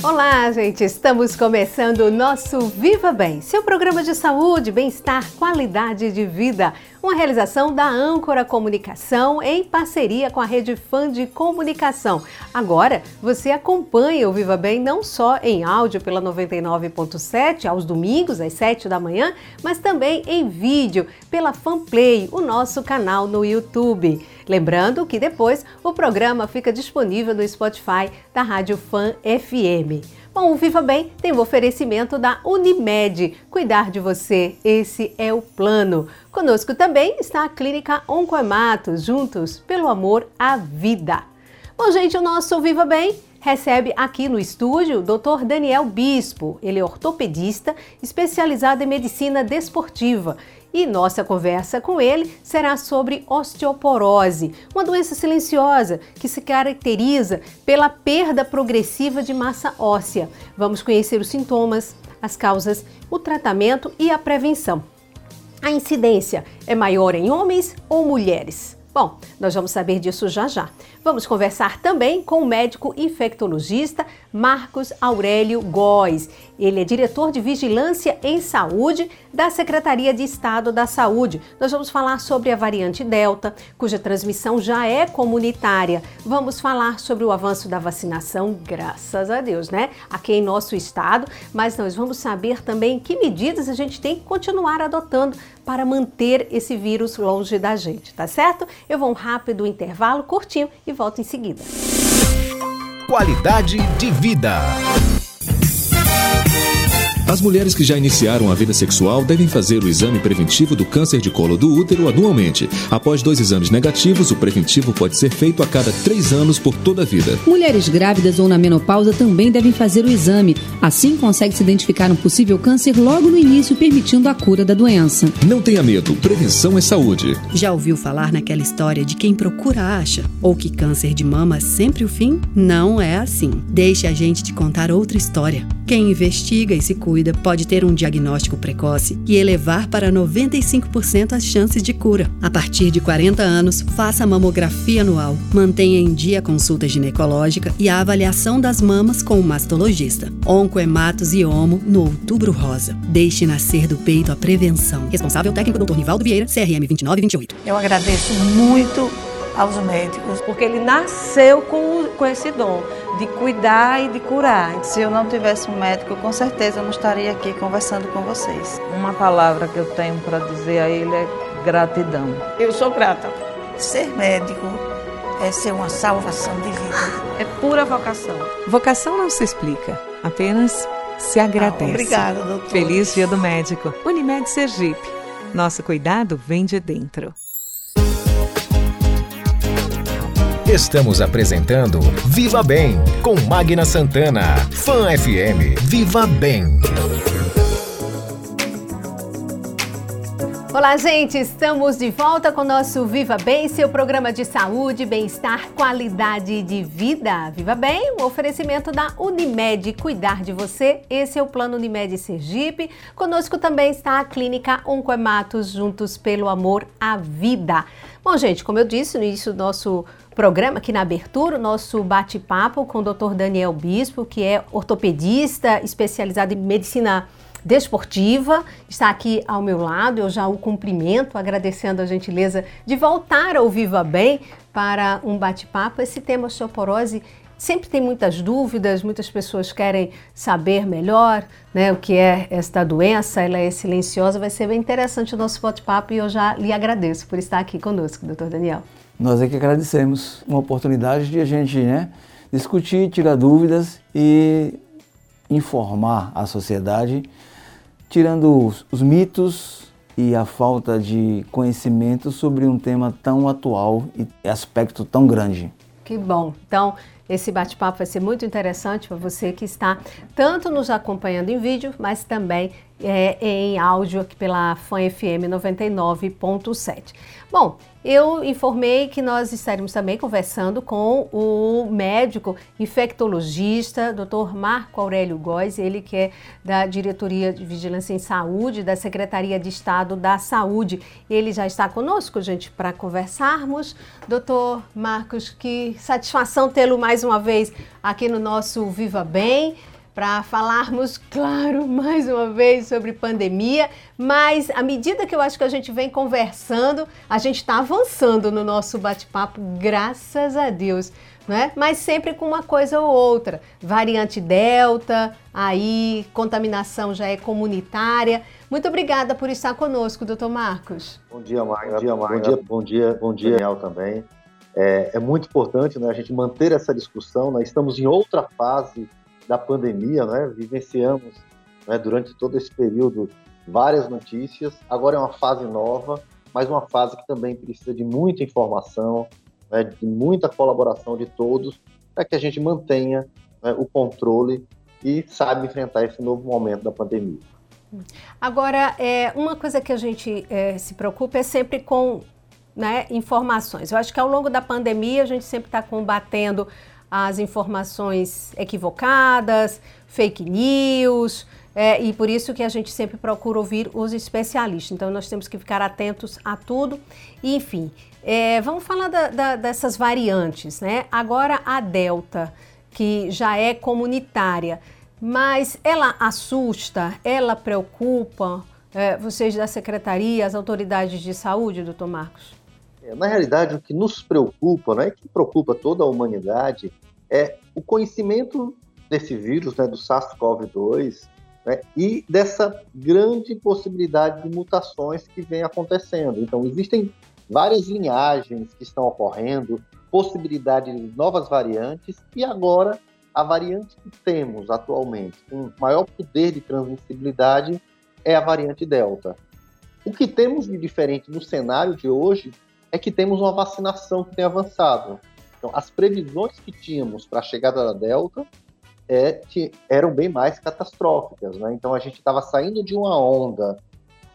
Olá, gente! Estamos começando o nosso Viva Bem, seu programa de saúde, bem-estar, qualidade de vida. Uma realização da Âncora Comunicação em parceria com a Rede Fã de Comunicação. Agora você acompanha o Viva Bem não só em áudio pela 99.7 aos domingos às 7 da manhã, mas também em vídeo pela Fanplay, o nosso canal no YouTube. Lembrando que depois o programa fica disponível no Spotify da Rádio Fan FM. Bom, o Viva Bem tem o oferecimento da Unimed. Cuidar de você, esse é o plano. Conosco também está a Clínica Oncoematos, juntos pelo amor à vida. Bom, gente, o nosso Viva Bem recebe aqui no estúdio o Dr. Daniel Bispo. Ele é ortopedista especializado em medicina desportiva e nossa conversa com ele será sobre osteoporose, uma doença silenciosa que se caracteriza pela perda progressiva de massa óssea. Vamos conhecer os sintomas, as causas, o tratamento e a prevenção. A incidência é maior em homens ou mulheres? Bom, nós vamos saber disso já já. Vamos conversar também com o médico infectologista Marcos Aurélio Góes. Ele é diretor de Vigilância em Saúde da Secretaria de Estado da Saúde. Nós vamos falar sobre a variante Delta, cuja transmissão já é comunitária. Vamos falar sobre o avanço da vacinação, graças a Deus, né? Aqui em nosso estado, mas nós vamos saber também que medidas a gente tem que continuar adotando para manter esse vírus longe da gente, tá certo? Eu vou um rápido intervalo curtinho e volto em seguida. Qualidade de vida. As mulheres que já iniciaram a vida sexual devem fazer o exame preventivo do câncer de colo do útero anualmente. Após dois exames negativos, o preventivo pode ser feito a cada três anos por toda a vida. Mulheres grávidas ou na menopausa também devem fazer o exame. Assim, consegue-se identificar um possível câncer logo no início, permitindo a cura da doença. Não tenha medo, prevenção é saúde. Já ouviu falar naquela história de quem procura acha? Ou que câncer de mama é sempre o fim? Não é assim. Deixe a gente te contar outra história. Quem investiga e se cuida pode ter um diagnóstico precoce e elevar para 95% as chances de cura. A partir de 40 anos, faça mamografia anual, mantenha em dia a consulta ginecológica e a avaliação das mamas com o mastologista. Oncoematos e Omo no Outubro Rosa. Deixe nascer do peito a prevenção. Responsável técnico Dr. Nivaldo Vieira, CRM 2928. Eu agradeço muito aos médicos, porque ele nasceu com, com esse dom de cuidar e de curar. Se eu não tivesse um médico, com certeza eu não estaria aqui conversando com vocês. Uma palavra que eu tenho para dizer a ele é gratidão. Eu sou grata. Ser médico é ser uma salvação de vida. É pura vocação. Vocação não se explica, apenas se agradece. Ah, obrigada, doutor. Feliz Dia do Médico. Unimed Sergipe. Nosso cuidado vem de dentro. Estamos apresentando Viva Bem com Magna Santana. Fan FM. Viva Bem. Olá, gente! Estamos de volta com o nosso Viva Bem, seu programa de saúde, bem-estar, qualidade de vida. Viva Bem, o um oferecimento da Unimed, cuidar de você. Esse é o plano Unimed Sergipe. Conosco também está a Clínica Oncoematos, juntos pelo amor à vida. Bom, gente, como eu disse no início do nosso programa, aqui na abertura, o nosso bate-papo com o Dr. Daniel Bispo, que é ortopedista especializado em medicina desportiva, está aqui ao meu lado. Eu já o cumprimento, agradecendo a gentileza de voltar ao Viva Bem para um bate-papo. Esse tema osteoporose sempre tem muitas dúvidas, muitas pessoas querem saber melhor né, o que é esta doença, ela é silenciosa. Vai ser bem interessante o nosso bate-papo e eu já lhe agradeço por estar aqui conosco, doutor Daniel. Nós é que agradecemos uma oportunidade de a gente né, discutir, tirar dúvidas e informar a sociedade, tirando os, os mitos e a falta de conhecimento sobre um tema tão atual e aspecto tão grande. Que bom. Então, esse bate-papo vai ser muito interessante para você que está tanto nos acompanhando em vídeo, mas também é, em áudio aqui pela Fan FM 99.7. Bom, eu informei que nós estaremos também conversando com o médico infectologista, Dr. Marco Aurélio Góes, ele que é da Diretoria de Vigilância em Saúde, da Secretaria de Estado da Saúde. Ele já está conosco, gente, para conversarmos. Doutor Marcos, que satisfação tê-lo mais uma vez aqui no nosso Viva Bem para falarmos, claro, mais uma vez sobre pandemia, mas à medida que eu acho que a gente vem conversando, a gente está avançando no nosso bate-papo, graças a Deus. Né? Mas sempre com uma coisa ou outra. Variante Delta, aí contaminação já é comunitária. Muito obrigada por estar conosco, doutor Marcos. Bom dia, Maia. Bom dia. Bom dia, bom dia, Daniel também. É, é, muito importante né, a gente manter essa discussão. Nós estamos em outra fase da pandemia, né? Vivenciamos né, durante todo esse período várias notícias. Agora é uma fase nova, mas uma fase que também precisa de muita informação, né, de muita colaboração de todos, para que a gente mantenha né, o controle e saiba enfrentar esse novo momento da pandemia. Agora, é, uma coisa que a gente é, se preocupa é sempre com né, informações. Eu acho que ao longo da pandemia a gente sempre está combatendo as informações equivocadas, fake news, é, e por isso que a gente sempre procura ouvir os especialistas. Então nós temos que ficar atentos a tudo. Enfim, é, vamos falar da, da, dessas variantes, né? Agora a Delta, que já é comunitária, mas ela assusta, ela preocupa é, vocês da Secretaria, as autoridades de saúde, doutor Marcos? É, na realidade, o que nos preocupa, né, que preocupa toda a humanidade, é o conhecimento desse vírus, né, do SARS-CoV-2, né, e dessa grande possibilidade de mutações que vem acontecendo. Então, existem várias linhagens que estão ocorrendo, possibilidade de novas variantes, e agora a variante que temos atualmente, com maior poder de transmissibilidade, é a variante Delta. O que temos de diferente no cenário de hoje é que temos uma vacinação que tem avançado. Então, as previsões que tínhamos para a chegada da Delta é, que eram bem mais catastróficas. Né? Então, a gente estava saindo de uma onda,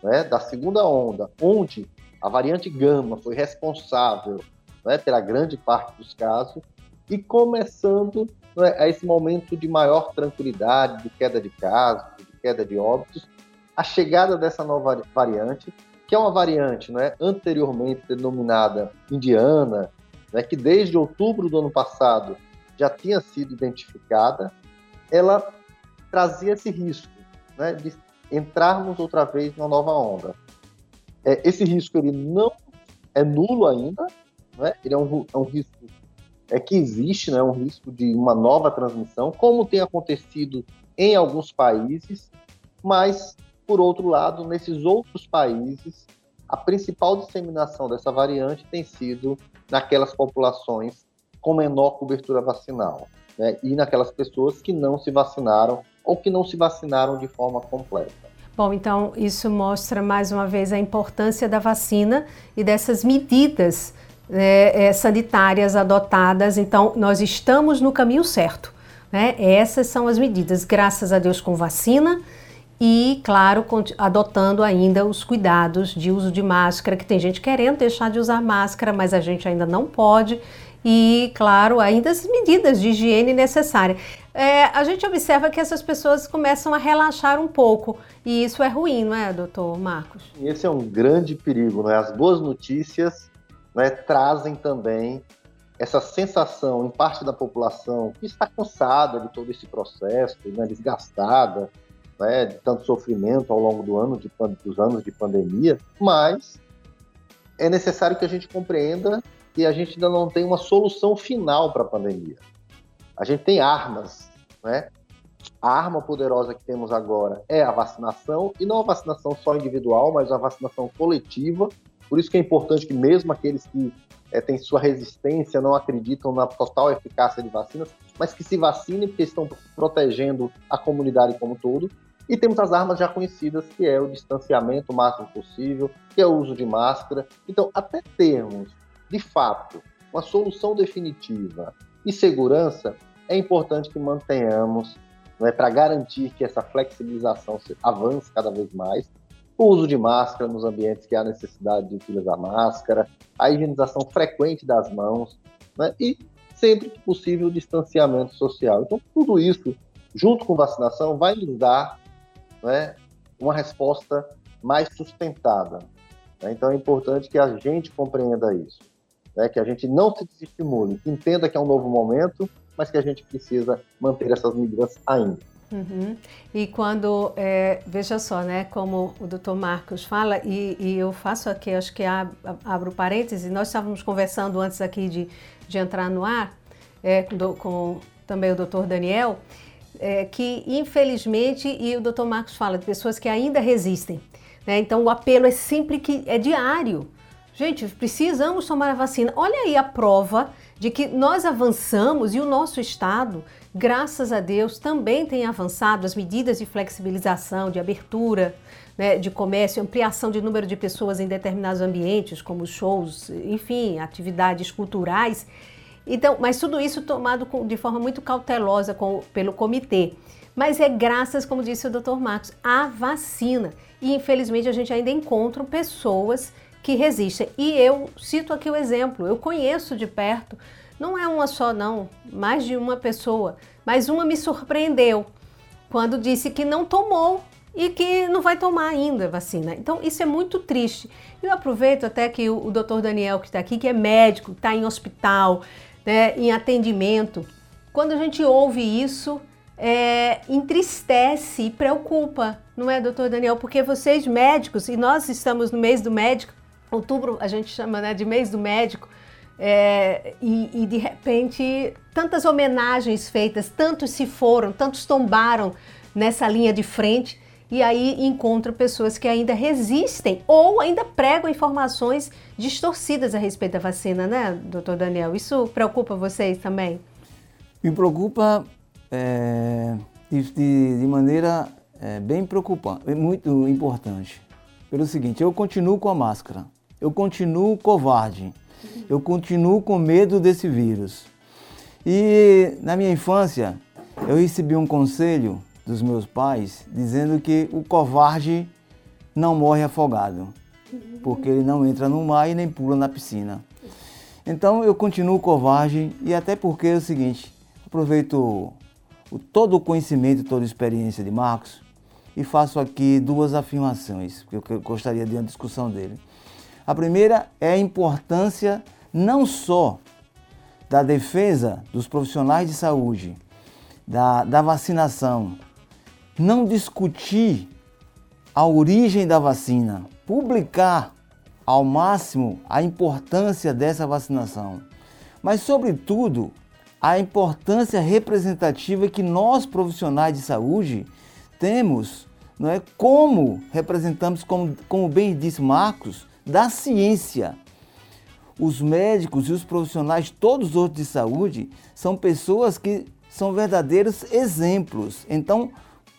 né, da segunda onda, onde a variante Gama foi responsável né, pela grande parte dos casos, e começando né, a esse momento de maior tranquilidade, de queda de casos, de queda de óbitos, a chegada dessa nova variante que é uma variante né, anteriormente denominada indiana, né, que desde outubro do ano passado já tinha sido identificada, ela trazia esse risco né, de entrarmos outra vez numa nova onda. É, esse risco ele não é nulo ainda, né, ele é um, é um risco é que existe né, um risco de uma nova transmissão, como tem acontecido em alguns países, mas por outro lado, nesses outros países, a principal disseminação dessa variante tem sido naquelas populações com menor cobertura vacinal né, e naquelas pessoas que não se vacinaram ou que não se vacinaram de forma completa. Bom, então isso mostra mais uma vez a importância da vacina e dessas medidas é, é, sanitárias adotadas. Então, nós estamos no caminho certo. Né? Essas são as medidas, graças a Deus, com vacina e, claro, adotando ainda os cuidados de uso de máscara, que tem gente querendo deixar de usar máscara, mas a gente ainda não pode. E, claro, ainda as medidas de higiene necessárias. É, a gente observa que essas pessoas começam a relaxar um pouco, e isso é ruim, não é, doutor Marcos? Esse é um grande perigo, é? As boas notícias né, trazem também essa sensação em parte da população que está cansada de todo esse processo, né, desgastada, né, de tanto sofrimento ao longo do ano, de, dos anos de pandemia, mas é necessário que a gente compreenda que a gente ainda não tem uma solução final para a pandemia. A gente tem armas, né? A arma poderosa que temos agora é a vacinação, e não a vacinação só individual, mas a vacinação coletiva. Por isso que é importante que mesmo aqueles que é, têm sua resistência, não acreditam na total eficácia de vacinas, mas que se vacinem porque estão protegendo a comunidade como um todo. E temos as armas já conhecidas, que é o distanciamento o máximo possível, que é o uso de máscara. Então, até termos, de fato, uma solução definitiva e segurança, é importante que mantenhamos é para garantir que essa flexibilização avance cada vez mais. O uso de máscara nos ambientes que há necessidade de utilizar máscara, a higienização frequente das mãos né? e, sempre que possível, o distanciamento social. Então, tudo isso, junto com vacinação, vai nos dar né, uma resposta mais sustentada. Né? Então, é importante que a gente compreenda isso, né? que a gente não se desestimule, que entenda que é um novo momento, mas que a gente precisa manter essas medidas ainda. Uhum. E quando, é, veja só, né, como o doutor Marcos fala, e, e, eu faço aqui, acho que abro, abro parênteses, nós estávamos conversando antes aqui de, de entrar no ar, é, com, com, também o doutor Daniel, é, que infelizmente, e o doutor Marcos fala de pessoas que ainda resistem, né, então o apelo é sempre que é diário. Gente, precisamos tomar a vacina. Olha aí a prova de que nós avançamos e o nosso Estado, graças a Deus, também tem avançado as medidas de flexibilização, de abertura né, de comércio, ampliação de número de pessoas em determinados ambientes, como shows, enfim, atividades culturais. Então, mas tudo isso tomado de forma muito cautelosa com, pelo comitê. Mas é graças, como disse o Dr. Marcos, à vacina. E infelizmente a gente ainda encontra pessoas que resistem. E eu cito aqui o exemplo, eu conheço de perto, não é uma só não, mais de uma pessoa, mas uma me surpreendeu quando disse que não tomou e que não vai tomar ainda a vacina. Então isso é muito triste. Eu aproveito até que o, o doutor Daniel que está aqui, que é médico, está em hospital, né, em atendimento, quando a gente ouve isso, é, entristece e preocupa, não é, doutor Daniel? Porque vocês médicos, e nós estamos no mês do médico, outubro a gente chama né, de mês do médico, é, e, e, de repente tantas homenagens feitas, tantos se foram, tantos tombaram nessa linha de frente, e aí encontro pessoas que ainda resistem ou ainda pregam informações distorcidas a respeito da vacina, né, doutor Daniel? Isso preocupa vocês também? Me preocupa é, de, de, maneira é, bem preocupante, muito importante. Pelo seguinte, eu continuo com a máscara eu continuo covarde, eu continuo com medo desse vírus. E na minha infância, eu recebi um conselho dos meus pais dizendo que o covarde não morre afogado, porque ele não entra no mar e nem pula na piscina. Então eu continuo covarde e até porque é o seguinte, aproveito o, todo o conhecimento, toda a experiência de Marcos e faço aqui duas afirmações que eu gostaria de uma discussão dele. A primeira é a importância não só da defesa dos profissionais de saúde, da, da vacinação, não discutir a origem da vacina, publicar ao máximo a importância dessa vacinação, mas, sobretudo, a importância representativa que nós profissionais de saúde temos, não é? Como representamos, como, como bem disse Marcos, da ciência. Os médicos e os profissionais, todos os outros de saúde, são pessoas que são verdadeiros exemplos. Então,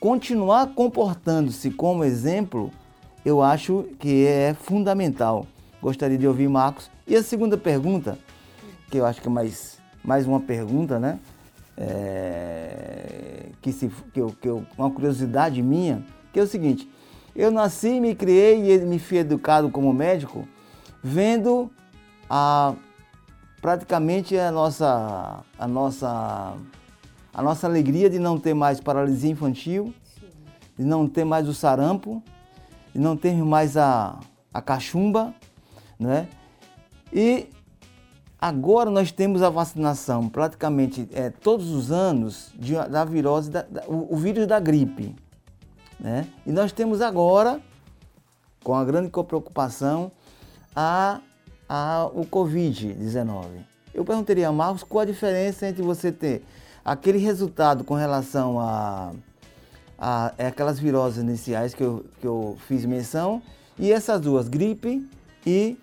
continuar comportando-se como exemplo, eu acho que é fundamental. Gostaria de ouvir Marcos. E a segunda pergunta, que eu acho que é mais, mais uma pergunta, né? É, que, se, que, eu, que eu, uma curiosidade minha, que é o seguinte: eu nasci, me criei e me fui educado como médico, vendo a, praticamente a nossa, a, nossa, a nossa alegria de não ter mais paralisia infantil, de não ter mais o sarampo, de não ter mais a, a cachumba, né? E agora nós temos a vacinação praticamente é, todos os anos de, da virose, da, da, o, o vírus da gripe. Né? E nós temos agora, com a grande preocupação, a, a, o Covid-19. Eu perguntaria a Marcos qual a diferença entre você ter aquele resultado com relação a, a, a é aquelas viroses iniciais que eu, que eu fiz menção e essas duas, gripe e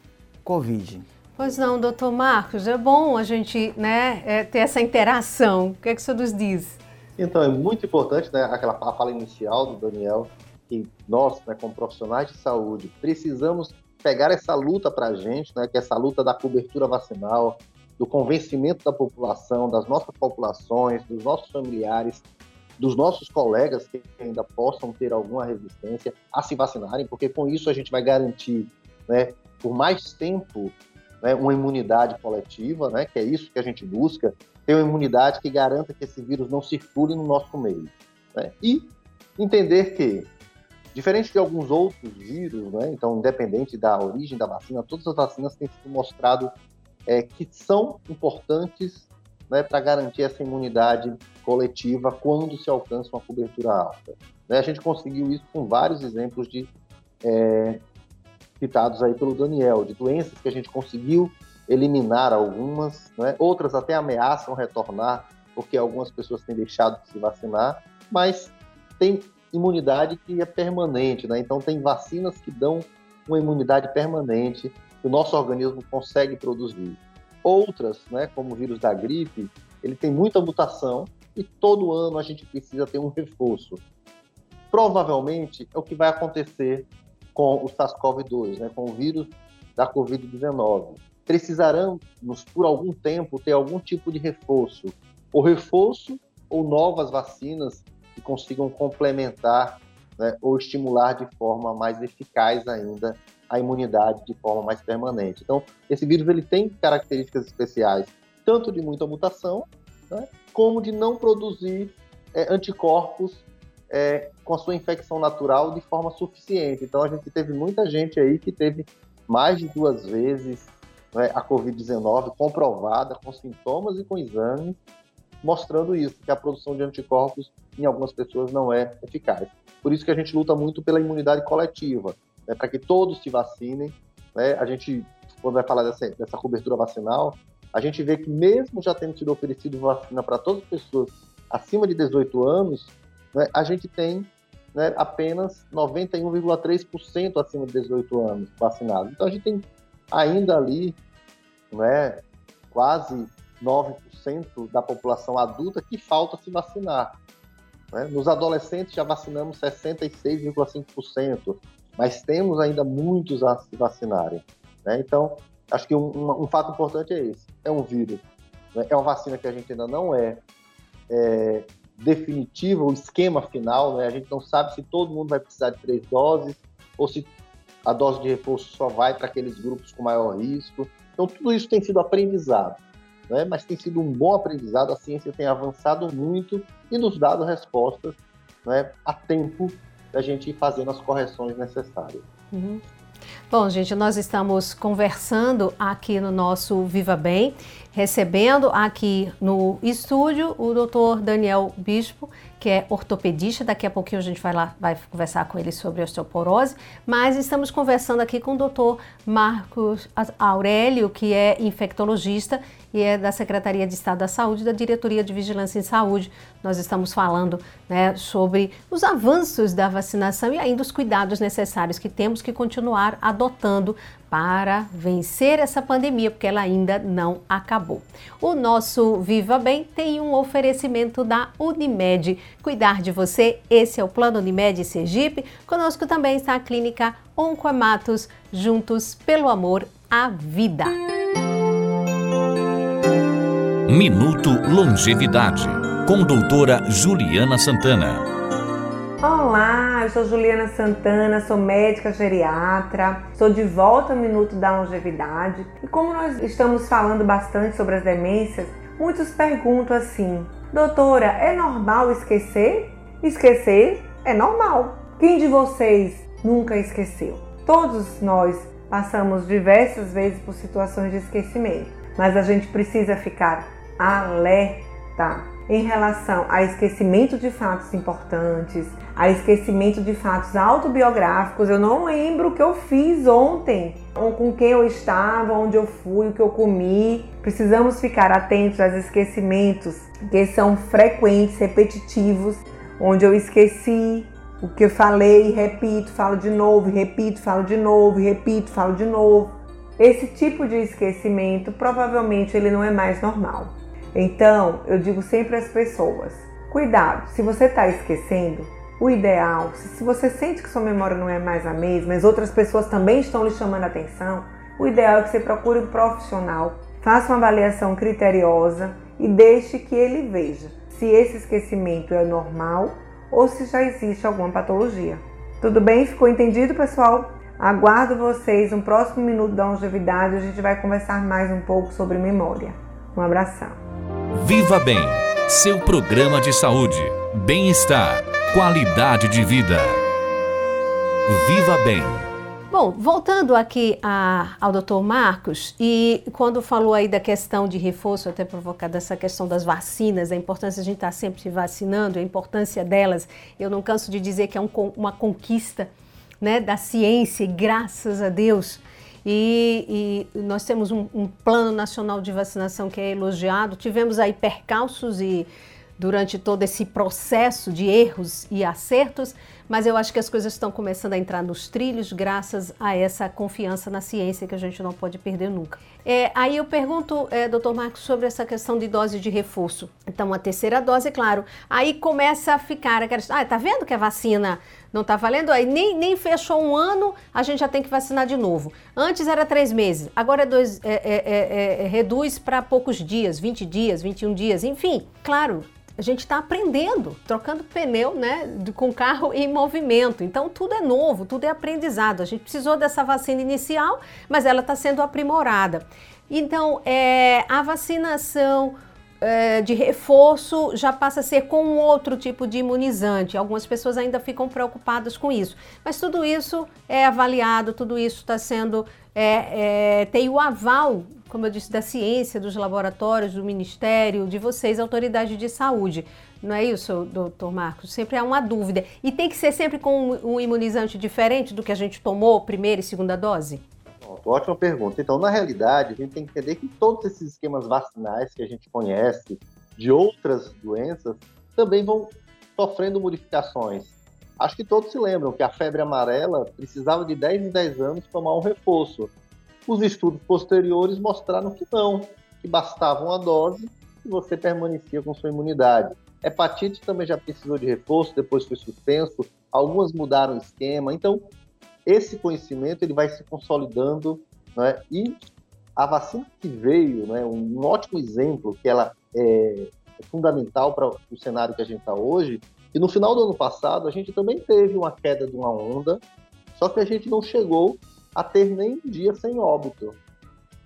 Covid. Pois não, doutor Marcos, é bom a gente né, é, ter essa interação. O que, é que o senhor nos diz? Então, é muito importante, né, aquela fala inicial do Daniel, que nós, né, como profissionais de saúde, precisamos pegar essa luta para a gente, né, que é essa luta da cobertura vacinal, do convencimento da população, das nossas populações, dos nossos familiares, dos nossos colegas que ainda possam ter alguma resistência a se vacinarem, porque com isso a gente vai garantir, né, por mais tempo, né, uma imunidade coletiva, né, que é isso que a gente busca, ter uma imunidade que garanta que esse vírus não circule no nosso meio. Né? E entender que, diferente de alguns outros vírus, né, então, independente da origem da vacina, todas as vacinas têm sido mostrado é, que são importantes né, para garantir essa imunidade coletiva quando se alcança uma cobertura alta. Né, a gente conseguiu isso com vários exemplos de é, citados aí pelo Daniel, de doenças que a gente conseguiu eliminar algumas, né, outras até ameaçam retornar, porque algumas pessoas têm deixado de se vacinar, mas tem imunidade que é permanente, né? Então tem vacinas que dão uma imunidade permanente que o nosso organismo consegue produzir. Outras, né, como o vírus da gripe, ele tem muita mutação e todo ano a gente precisa ter um reforço. Provavelmente é o que vai acontecer com o SARS-CoV-2, né, com o vírus da Covid-19. Precisaremos, por algum tempo, ter algum tipo de reforço. O reforço ou novas vacinas que consigam complementar né, ou estimular de forma mais eficaz ainda a imunidade de forma mais permanente. Então, esse vírus ele tem características especiais, tanto de muita mutação, né, como de não produzir é, anticorpos é, com a sua infecção natural de forma suficiente. Então, a gente teve muita gente aí que teve mais de duas vezes né, a Covid-19 comprovada, com sintomas e com exames, mostrando isso, que a produção de anticorpos em algumas pessoas não é eficaz. Por isso que a gente luta muito pela imunidade coletiva, né, para que todos se vacinem. Né? A gente, quando vai falar dessa, dessa cobertura vacinal, a gente vê que mesmo já tendo sido oferecido vacina para todas as pessoas acima de 18 anos, né, a gente tem né, apenas 91,3% acima de 18 anos vacinados. Então a gente tem ainda ali né, quase 9% da população adulta que falta se vacinar. Né? Nos adolescentes já vacinamos 66,5%, mas temos ainda muitos a se vacinarem. Né? Então, acho que um, um, fato importante é esse: é um vírus, né? é uma vacina que a gente ainda não é, é definitiva, o esquema final, né? a gente não sabe se todo mundo vai precisar de três doses ou se a dose de reforço só vai para aqueles grupos com maior risco. Então, tudo isso tem sido aprendizado, né? mas tem sido um bom aprendizado. A ciência tem avançado muito e nos dado respostas né, a tempo da gente ir fazendo as correções necessárias. Uhum. Bom, gente, nós estamos conversando aqui no nosso Viva Bem, recebendo aqui no estúdio o doutor Daniel Bispo, que é ortopedista. Daqui a pouquinho a gente vai lá, vai conversar com ele sobre osteoporose. Mas estamos conversando aqui com o doutor Marcos Aurélio, que é infectologista e é da Secretaria de Estado da Saúde, da Diretoria de Vigilância em Saúde. Nós estamos falando né, sobre os avanços da vacinação e ainda os cuidados necessários que temos que continuar adotando para vencer essa pandemia, porque ela ainda não acabou. O nosso Viva Bem tem um oferecimento da Unimed. Cuidar de você, esse é o Plano Unimed Sergipe. Conosco também está a Clínica Oncoematos, juntos pelo amor à vida. Minuto Longevidade, com doutora Juliana Santana. Olá, eu sou Juliana Santana, sou médica geriatra, estou de volta no Minuto da Longevidade e como nós estamos falando bastante sobre as demências, muitos perguntam assim: Doutora, é normal esquecer? Esquecer é normal. Quem de vocês nunca esqueceu? Todos nós passamos diversas vezes por situações de esquecimento, mas a gente precisa ficar alerta em relação a esquecimento de fatos importantes, a esquecimento de fatos autobiográficos. Eu não lembro o que eu fiz ontem, com quem eu estava, onde eu fui, o que eu comi. Precisamos ficar atentos aos esquecimentos que são frequentes, repetitivos, onde eu esqueci o que eu falei, repito, falo de novo, repito, falo de novo, repito, falo de novo. Esse tipo de esquecimento provavelmente ele não é mais normal. Então, eu digo sempre às pessoas: cuidado, se você está esquecendo, o ideal, se você sente que sua memória não é mais a mesma, as outras pessoas também estão lhe chamando a atenção, o ideal é que você procure um profissional, faça uma avaliação criteriosa e deixe que ele veja se esse esquecimento é normal ou se já existe alguma patologia. Tudo bem? Ficou entendido, pessoal? Aguardo vocês no próximo minuto da longevidade. A gente vai conversar mais um pouco sobre memória. Um abração. Viva Bem, seu programa de saúde, bem-estar, qualidade de vida. Viva Bem. Bom, voltando aqui a, ao doutor Marcos, e quando falou aí da questão de reforço, até provocada essa questão das vacinas, da importância de a gente estar sempre se vacinando, a importância delas, eu não canso de dizer que é um, uma conquista né, da ciência, e graças a Deus. E, e nós temos um, um, plano nacional de vacinação que é elogiado. Tivemos aí percalços e durante todo esse processo de erros e acertos, mas eu acho que as coisas estão começando a entrar nos trilhos graças a essa confiança na ciência que a gente não pode perder nunca. É, aí eu pergunto, é, doutor Marcos, sobre essa questão de dose de reforço. Então, a terceira dose, é claro, aí começa a ficar aquela ah, tá vendo que a vacina não tá valendo? Aí nem, nem fechou um ano, a gente já tem que vacinar de novo. Antes era três meses, agora é dois, é, é, é, é reduz para poucos dias, 20 dias, 21 dias, enfim. Claro, a gente está aprendendo, trocando pneu né, com carro em movimento. Então, tudo é novo, tudo é aprendizado. A gente precisou dessa vacina inicial, mas ela está sendo aprimorada. Então, é, a vacinação é, de reforço já passa a ser com outro tipo de imunizante. Algumas pessoas ainda ficam preocupadas com isso. Mas tudo isso é avaliado, tudo isso está sendo. É, é, tem o aval como eu disse, da ciência, dos laboratórios, do Ministério, de vocês, autoridade de saúde. Não é isso, doutor Marcos? Sempre há uma dúvida. E tem que ser sempre com um imunizante diferente do que a gente tomou, primeira e segunda dose? Ótima pergunta. Então, na realidade, a gente tem que entender que todos esses esquemas vacinais que a gente conhece de outras doenças também vão sofrendo modificações. Acho que todos se lembram que a febre amarela precisava de 10 em 10 anos tomar um reforço. Os estudos posteriores mostraram que não, que bastava uma dose e você permanecia com sua imunidade. Hepatite também já precisou de reforço, depois foi suspenso, algumas mudaram o esquema. Então, esse conhecimento ele vai se consolidando né? e a vacina que veio, né, um ótimo exemplo que ela é, é fundamental para o cenário que a gente está hoje, e no final do ano passado a gente também teve uma queda de uma onda, só que a gente não chegou a ter nem um dia sem óbito.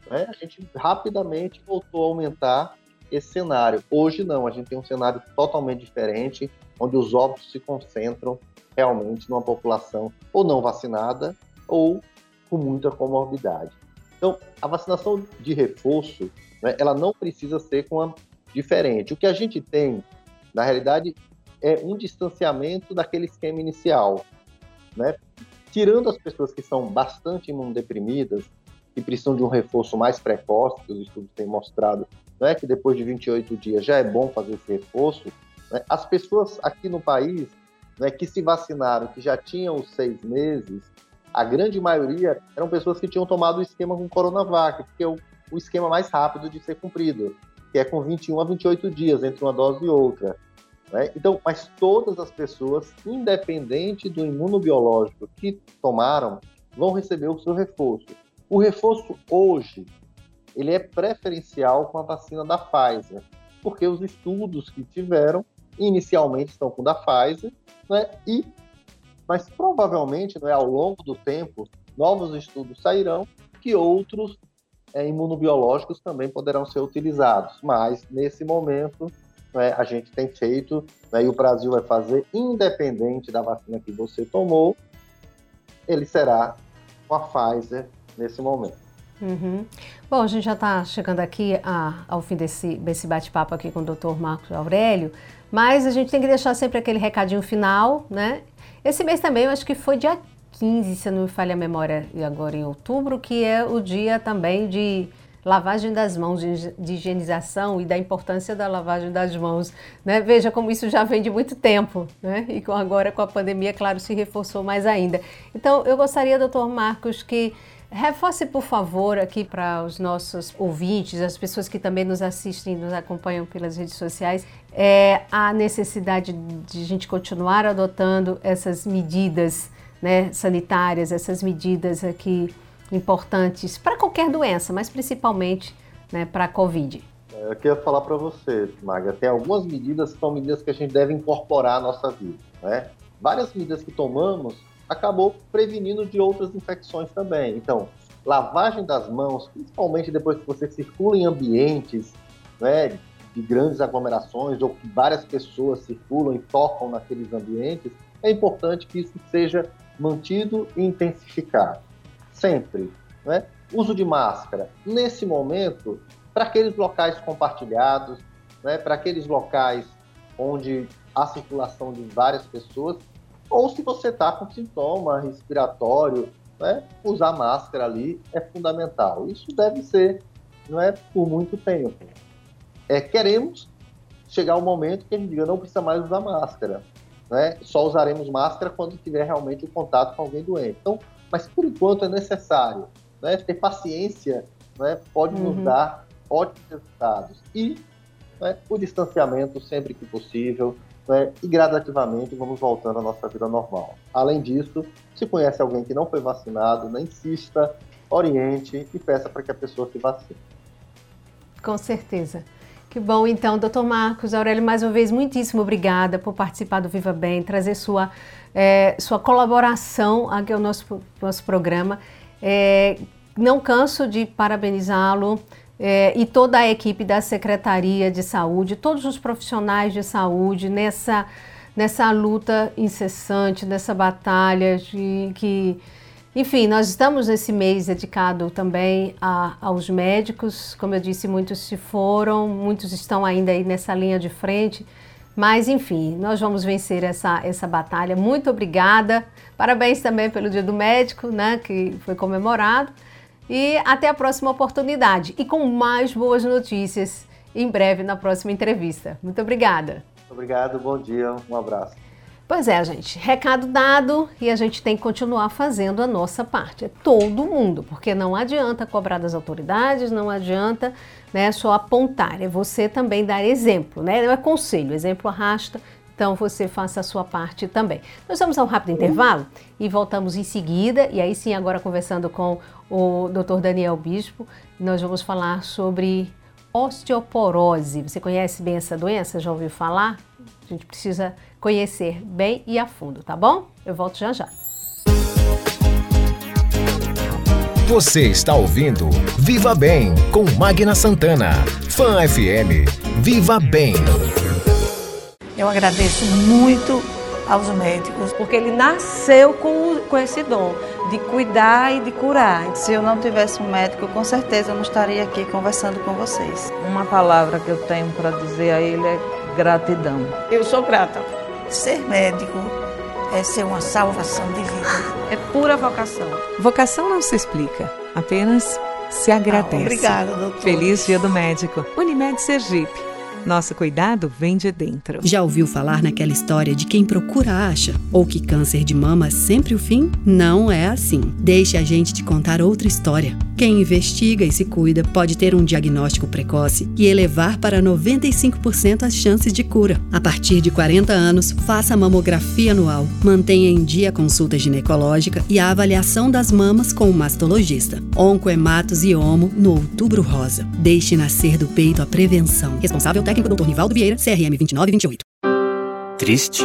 Né? A gente rapidamente voltou a aumentar esse cenário. Hoje não, a gente tem um cenário totalmente diferente, onde os óbitos se concentram realmente numa população ou não vacinada ou com muita comorbidade. Então, a vacinação de reforço, né, ela não precisa ser com a diferente. O que a gente tem, na realidade, é um distanciamento daquele esquema inicial, né? Tirando as pessoas que são bastante imunodeprimidas e precisam de um reforço mais precoce, que os estudos têm mostrado, não é que depois de 28 dias já é bom fazer esse reforço, né? as pessoas aqui no país né, que se vacinaram, que já tinham os seis meses, a grande maioria eram pessoas que tinham tomado o esquema com Coronavac, que é o, o esquema mais rápido de ser cumprido, que é com 21 a 28 dias entre uma dose e outra. Né? Então, mas todas as pessoas, independente do imunobiológico que tomaram, vão receber o seu reforço. O reforço hoje, ele é preferencial com a vacina da Pfizer, porque os estudos que tiveram inicialmente estão com da Pfizer, né? E mas provavelmente, é ao longo do tempo, novos estudos sairão que outros é, imunobiológicos também poderão ser utilizados. Mas nesse momento né, a gente tem feito, né, e o Brasil vai fazer, independente da vacina que você tomou, ele será com a Pfizer nesse momento. Uhum. Bom, a gente já está chegando aqui a, ao fim desse, desse bate-papo aqui com o Dr. Marcos Aurélio, mas a gente tem que deixar sempre aquele recadinho final, né? Esse mês também, eu acho que foi dia 15, se não me falha a memória, e agora em outubro, que é o dia também de lavagem das mãos, de higienização e da importância da lavagem das mãos. Né? Veja como isso já vem de muito tempo, né? e agora com a pandemia, claro, se reforçou mais ainda. Então, eu gostaria, doutor Marcos, que reforce, por favor, aqui para os nossos ouvintes, as pessoas que também nos assistem, nos acompanham pelas redes sociais, é, a necessidade de a gente continuar adotando essas medidas né, sanitárias, essas medidas aqui importantes para qualquer doença, mas principalmente né, para a Covid. É, eu queria falar para você, Maga, tem algumas medidas que são medidas que a gente deve incorporar à nossa vida, né? Várias medidas que tomamos acabou prevenindo de outras infecções também. Então, lavagem das mãos, principalmente depois que você circula em ambientes, né, de grandes aglomerações ou que várias pessoas circulam e tocam naqueles ambientes, é importante que isso seja mantido e intensificado. Sempre. Né? Uso de máscara. Nesse momento, para aqueles locais compartilhados, né, para aqueles locais onde há circulação de várias pessoas, ou se você está com sintoma respiratório, né, usar máscara ali é fundamental. Isso deve ser não é por muito tempo. É, queremos chegar ao momento que a gente diga não precisa mais usar máscara. Né? Só usaremos máscara quando tiver realmente o contato com alguém doente. Então, mas por enquanto é necessário né, ter paciência, né, pode uhum. nos dar ótimos resultados. E né, o distanciamento sempre que possível, né, e gradativamente vamos voltando à nossa vida normal. Além disso, se conhece alguém que não foi vacinado, não insista, oriente e peça para que a pessoa se vacine. Com certeza. Que bom, então, doutor Marcos Aurélio, mais uma vez, muitíssimo obrigada por participar do Viva Bem, trazer sua, é, sua colaboração aqui ao nosso, nosso programa. É, não canso de parabenizá-lo é, e toda a equipe da Secretaria de Saúde, todos os profissionais de saúde nessa, nessa luta incessante, nessa batalha de que, enfim, nós estamos nesse mês dedicado também a, aos médicos, como eu disse, muitos se foram, muitos estão ainda aí nessa linha de frente, mas enfim, nós vamos vencer essa, essa batalha. Muito obrigada, parabéns também pelo Dia do Médico, né, que foi comemorado. E até a próxima oportunidade e com mais boas notícias em breve na próxima entrevista. Muito obrigada. Obrigado, bom dia, um abraço. Pois é, gente, recado dado e a gente tem que continuar fazendo a nossa parte. É todo mundo, porque não adianta cobrar das autoridades, não adianta né, só apontar, é você também dar exemplo, né? Não é conselho, exemplo arrasta, então você faça a sua parte também. Nós vamos a um rápido intervalo e voltamos em seguida. E aí sim, agora conversando com o Dr. Daniel Bispo, nós vamos falar sobre osteoporose. Você conhece bem essa doença? Já ouviu falar? A gente precisa conhecer bem e a fundo, tá bom? Eu volto já já. Você está ouvindo Viva Bem com Magna Santana. Fan FM. Viva Bem. Eu agradeço muito aos médicos, porque ele nasceu com, com esse dom de cuidar e de curar. Se eu não tivesse um médico, com certeza eu não estaria aqui conversando com vocês. Uma palavra que eu tenho para dizer a ele é gratidão. Eu sou grata. Ser médico é ser uma salvação de vida. É pura vocação. Vocação não se explica, apenas se agradece. Ah, obrigada, doutor. Feliz Dia do Médico. Unimed Sergipe nosso cuidado vem de dentro. Já ouviu falar naquela história de quem procura acha? Ou que câncer de mama é sempre o fim? Não é assim. Deixe a gente te contar outra história. Quem investiga e se cuida pode ter um diagnóstico precoce e elevar para 95% as chances de cura. A partir de 40 anos, faça mamografia anual. Mantenha em dia a consulta ginecológica e a avaliação das mamas com o mastologista. Oncoematos e Omo no Outubro Rosa. Deixe nascer do peito a prevenção. Responsável técnico técnico Dr. Nivaldo Vieira, CRM 2928. Triste,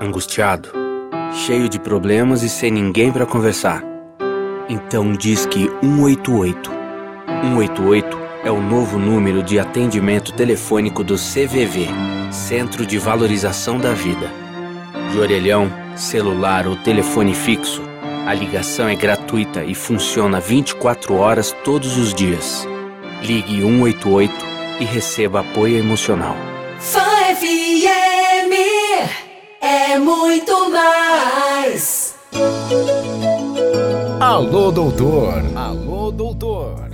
angustiado, cheio de problemas e sem ninguém para conversar. Então diz que 188. 188 é o novo número de atendimento telefônico do CVV, Centro de Valorização da Vida. De orelhão, celular ou telefone fixo, a ligação é gratuita e funciona 24 horas todos os dias. Ligue 188 e receba apoio emocional. Fã FM é muito mais. Alô, doutor. Alô, doutor.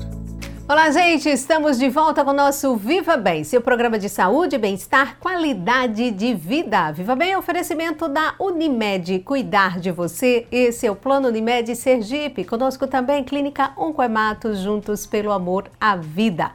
Olá, gente! Estamos de volta com o nosso Viva Bem, seu programa de saúde, bem-estar, qualidade de vida. Viva Bem é oferecimento da Unimed. Cuidar de você, esse é o Plano Unimed Sergipe. Conosco também Clínica Oncoemato, juntos pelo amor à vida.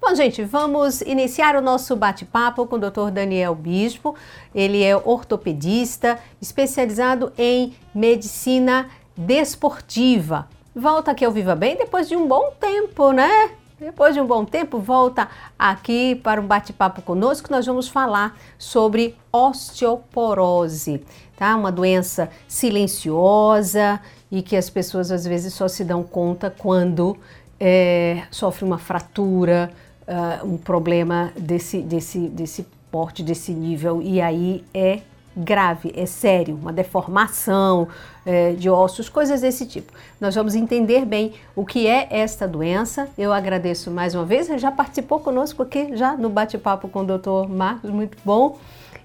Bom, gente, vamos iniciar o nosso bate-papo com o Dr. Daniel Bispo. Ele é ortopedista, especializado em medicina desportiva. Volta aqui ao Viva Bem depois de um bom tempo, né? Depois de um bom tempo, volta aqui para um bate-papo conosco. Nós vamos falar sobre osteoporose, tá? Uma doença silenciosa e que as pessoas às vezes só se dão conta quando é, sofre uma fratura, uh, um problema desse, desse, desse porte, desse nível, e aí é grave, é sério, uma deformação é, de ossos, coisas desse tipo. Nós vamos entender bem o que é esta doença. Eu agradeço mais uma vez, já participou conosco aqui, já no bate-papo com o doutor Marcos, muito bom.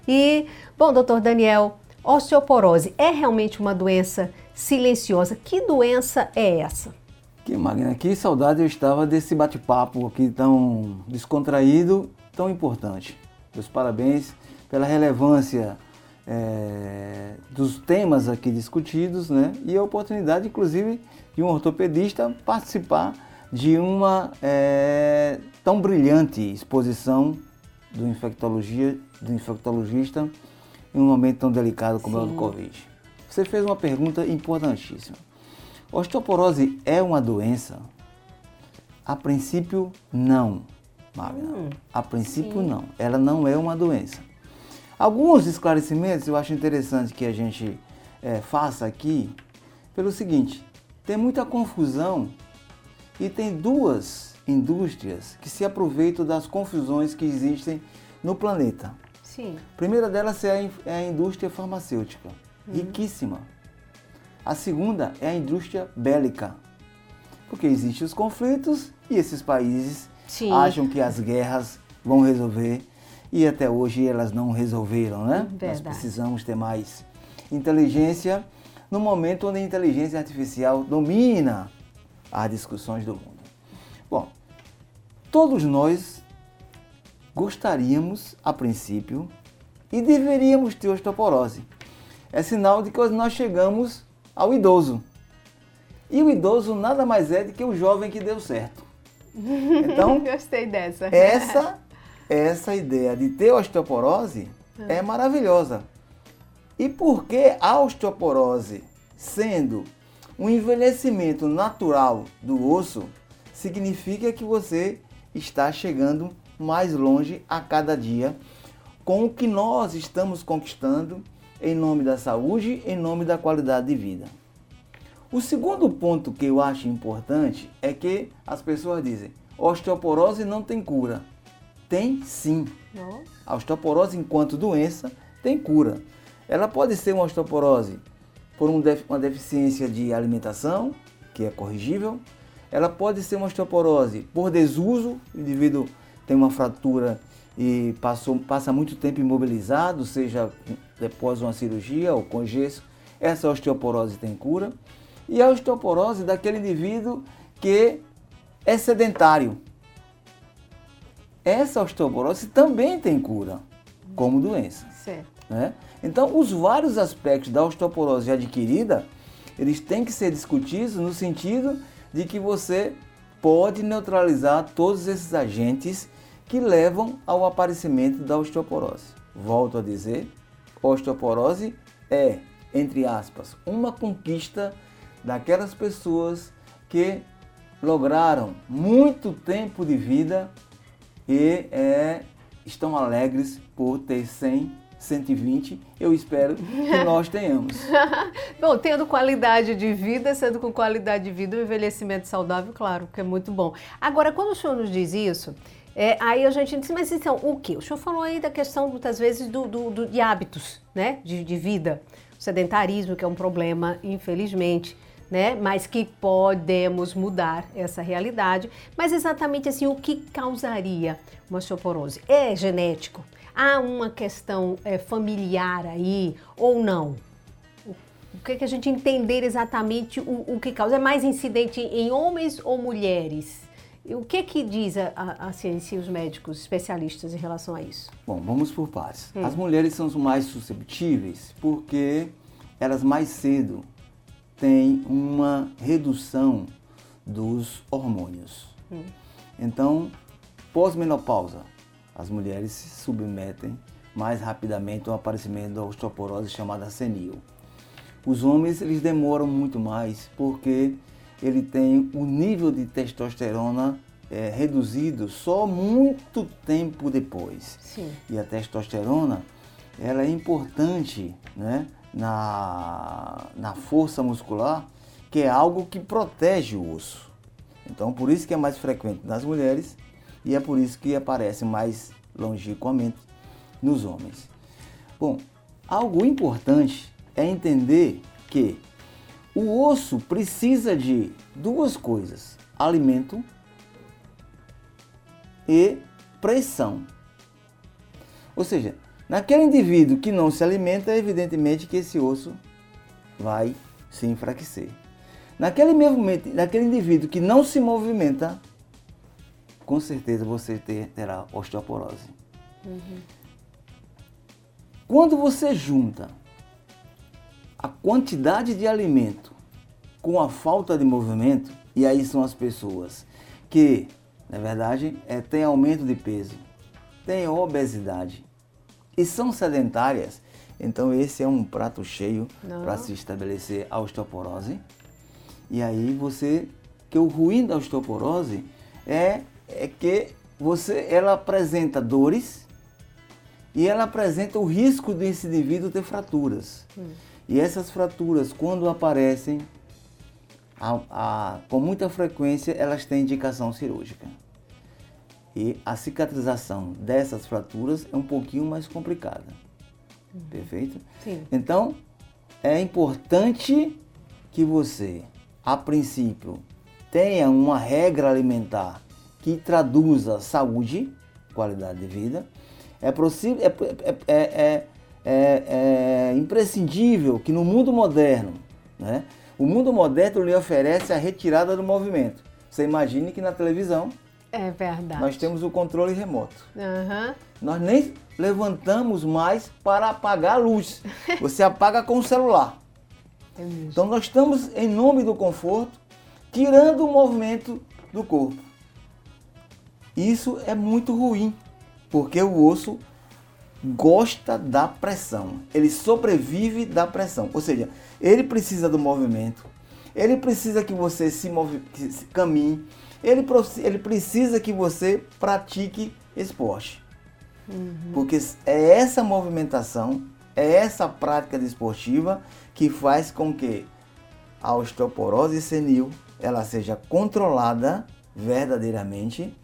E, bom, doutor Daniel, osteoporose é realmente uma doença silenciosa. Que doença é essa? Que Magna, que saudade eu estava desse bate-papo aqui tão descontraído, tão importante. Meus parabéns pela relevância é, dos temas aqui discutidos, né? E a oportunidade, inclusive, de um ortopedista participar de uma é, tão brilhante exposição do infectologia, do infectologista em um momento tão delicado como Sim. é o do Covid. Você fez uma pergunta importantíssima. Osteoporose é uma doença? A princípio, não, Magna. Hum, a princípio, sim. não. Ela não é uma doença. Alguns esclarecimentos eu acho interessante que a gente é, faça aqui pelo seguinte: tem muita confusão e tem duas indústrias que se aproveitam das confusões que existem no planeta. Sim. A primeira delas é a, é a indústria farmacêutica, uhum. riquíssima. A segunda é a indústria bélica, porque existem os conflitos e esses países Sim. acham que as guerras vão resolver e até hoje elas não resolveram, né? Verdade. Nós precisamos ter mais inteligência no momento onde a inteligência artificial domina as discussões do mundo. Bom, todos nós gostaríamos, a princípio, e deveríamos ter osteoporose. É sinal de que nós chegamos ao idoso. E o idoso nada mais é do que o jovem que deu certo. Então, gostei dessa. Essa essa ideia de ter osteoporose é, é maravilhosa. E por que a osteoporose, sendo um envelhecimento natural do osso, significa que você está chegando mais longe a cada dia com o que nós estamos conquistando em nome da saúde, em nome da qualidade de vida. O segundo ponto que eu acho importante é que as pessoas dizem: osteoporose não tem cura. Tem sim. A osteoporose, enquanto doença, tem cura. Ela pode ser uma osteoporose por um uma deficiência de alimentação, que é corrigível. Ela pode ser uma osteoporose por desuso, o indivíduo tem uma fratura e passou, passa muito tempo imobilizado, seja depois uma cirurgia ou com gesso. Essa osteoporose tem cura. E a osteoporose daquele indivíduo que é sedentário, essa osteoporose também tem cura como doença. Certo. Né? Então, os vários aspectos da osteoporose adquirida, eles têm que ser discutidos no sentido de que você pode neutralizar todos esses agentes que levam ao aparecimento da osteoporose. Volto a dizer, osteoporose é, entre aspas, uma conquista daquelas pessoas que lograram muito tempo de vida e é, estão alegres por ter 100, 120. Eu espero que nós tenhamos. bom, tendo qualidade de vida, sendo com qualidade de vida, o envelhecimento saudável, claro, que é muito bom. Agora, quando o senhor nos diz isso, é, aí a gente diz, mas então, o que? O senhor falou aí da questão, muitas vezes, do, do, do de hábitos, né, de, de vida. O sedentarismo, que é um problema, infelizmente né? Mas que podemos mudar essa realidade. Mas exatamente assim, o que causaria uma osteoporose? É genético? Há uma questão é, familiar aí ou não? O que, é que a gente entender exatamente o, o, que causa? É mais incidente em homens ou mulheres? O que é que diz a, a, a ciência e os médicos especialistas em relação a isso? Bom, vamos por partes. Hum. As mulheres são as mais susceptíveis porque elas mais cedo tem uma redução dos hormônios. Hum. Então, pós-menopausa, as mulheres se submetem mais rapidamente ao aparecimento da osteoporose chamada senil. Os homens eles demoram muito mais porque ele tem o nível de testosterona é, reduzido só muito tempo depois. Sim. E a testosterona, ela é importante né, na, na força muscular, que é algo que protege o osso. Então, por isso que é mais frequente nas mulheres e é por isso que aparece mais longequamente nos homens. Bom, algo importante é entender que o osso precisa de duas coisas: alimento e pressão. Ou seja, naquele indivíduo que não se alimenta, é evidentemente que esse osso vai se enfraquecer. Naquele, mesmo, naquele indivíduo que não se movimenta, com certeza você ter, terá osteoporose. Uhum. Quando você junta a quantidade de alimento com a falta de movimento, e aí são as pessoas que, na verdade, é, têm aumento de peso, têm obesidade e são sedentárias, então esse é um prato cheio para se estabelecer a osteoporose. E aí você, que o ruim da osteoporose é, é que você, ela apresenta dores e ela apresenta o risco desse indivíduo ter fraturas. Hum. E essas fraturas, quando aparecem, a, a, com muita frequência, elas têm indicação cirúrgica. E a cicatrização dessas fraturas é um pouquinho mais complicada. Hum. Perfeito? Sim. Então, é importante que você, a princípio, tenha uma regra alimentar que traduza saúde, qualidade de vida. É, possível, é, é, é, é, imprescindível que no mundo moderno, né, o mundo moderno lhe oferece a retirada do movimento. Você imagine que na televisão é verdade. nós temos o controle remoto. Uhum. Nós nem levantamos mais para apagar a luz. Você apaga com o celular. É então nós estamos, em nome do conforto, tirando o movimento do corpo. Isso é muito ruim, porque o osso gosta da pressão. Ele sobrevive da pressão. Ou seja, ele precisa do movimento. Ele precisa que você se, move, que se caminhe. Ele, ele precisa que você pratique esporte. Uhum. Porque é essa movimentação, é essa prática desportiva que faz com que a osteoporose senil ela seja controlada verdadeiramente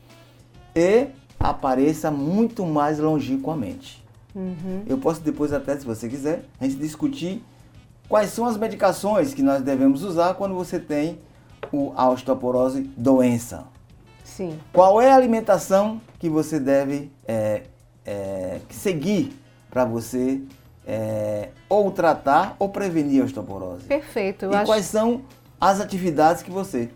e apareça muito mais longínquamente. Uhum. Eu posso depois até, se você quiser, a gente discutir quais são as medicações que nós devemos usar quando você tem o, a osteoporose doença. Sim. Qual é a alimentação que você deve é, é, seguir para você é, ou tratar ou prevenir a osteoporose? Perfeito. e acho... quais são as atividades que você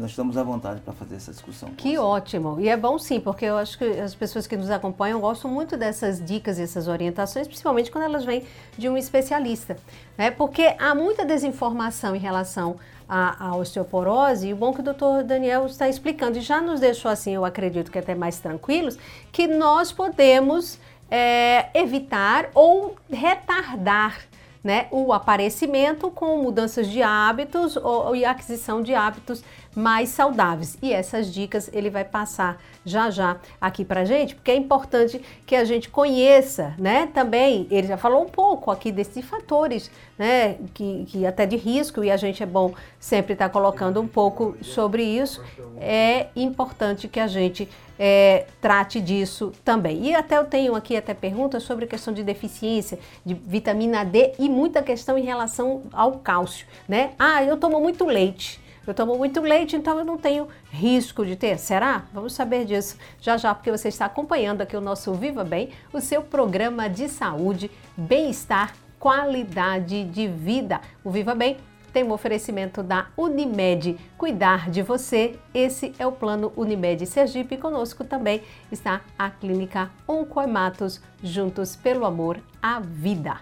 nós estamos à vontade para fazer essa discussão. Que ótimo. E é bom sim, porque eu acho que as pessoas que nos acompanham gostam muito dessas dicas e essas orientações, principalmente quando elas vêm de um especialista. Né? Porque há muita desinformação em relação à, à osteoporose, e o bom que o doutor Daniel está explicando, e já nos deixou assim, eu acredito que até mais tranquilos, que nós podemos é, evitar ou retardar né, o aparecimento com mudanças de hábitos ou, e aquisição de hábitos mais saudáveis. E essas dicas ele vai passar já já aqui pra gente, porque é importante que a gente conheça, né? Também, ele já falou um pouco aqui desses fatores, né? Que, que até de risco, e a gente é bom sempre estar tá colocando um pouco sobre isso. É importante que a gente é, trate disso também. E até eu tenho aqui até perguntas sobre questão de deficiência de vitamina D e muita questão em relação ao cálcio, né? Ah, eu tomo muito leite. Eu tomo muito leite, então eu não tenho risco de ter. Será? Vamos saber disso já já, porque você está acompanhando aqui o nosso Viva Bem, o seu programa de saúde, bem-estar, qualidade de vida. O Viva Bem tem um oferecimento da Unimed. Cuidar de você, esse é o plano Unimed Sergipe. Conosco também está a Clínica Oncoematos, juntos pelo amor à vida.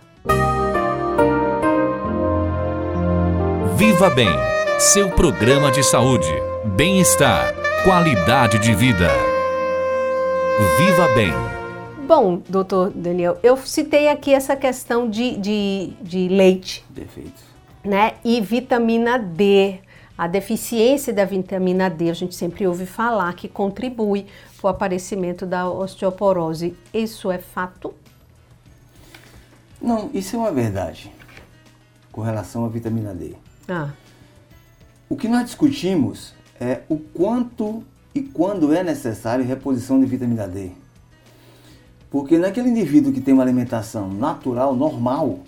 Viva Bem, seu programa de saúde, bem-estar, qualidade de vida. Viva Bem. Bom, doutor Daniel, eu citei aqui essa questão de, de, de leite. Perfeito né? E vitamina D. a deficiência da vitamina D, a gente sempre ouve falar que contribui para o aparecimento da osteoporose. Isso é fato? Não, isso é uma verdade com relação à vitamina D. Ah. O que nós discutimos é o quanto e quando é necessário reposição de vitamina D. Porque naquele indivíduo que tem uma alimentação natural, normal,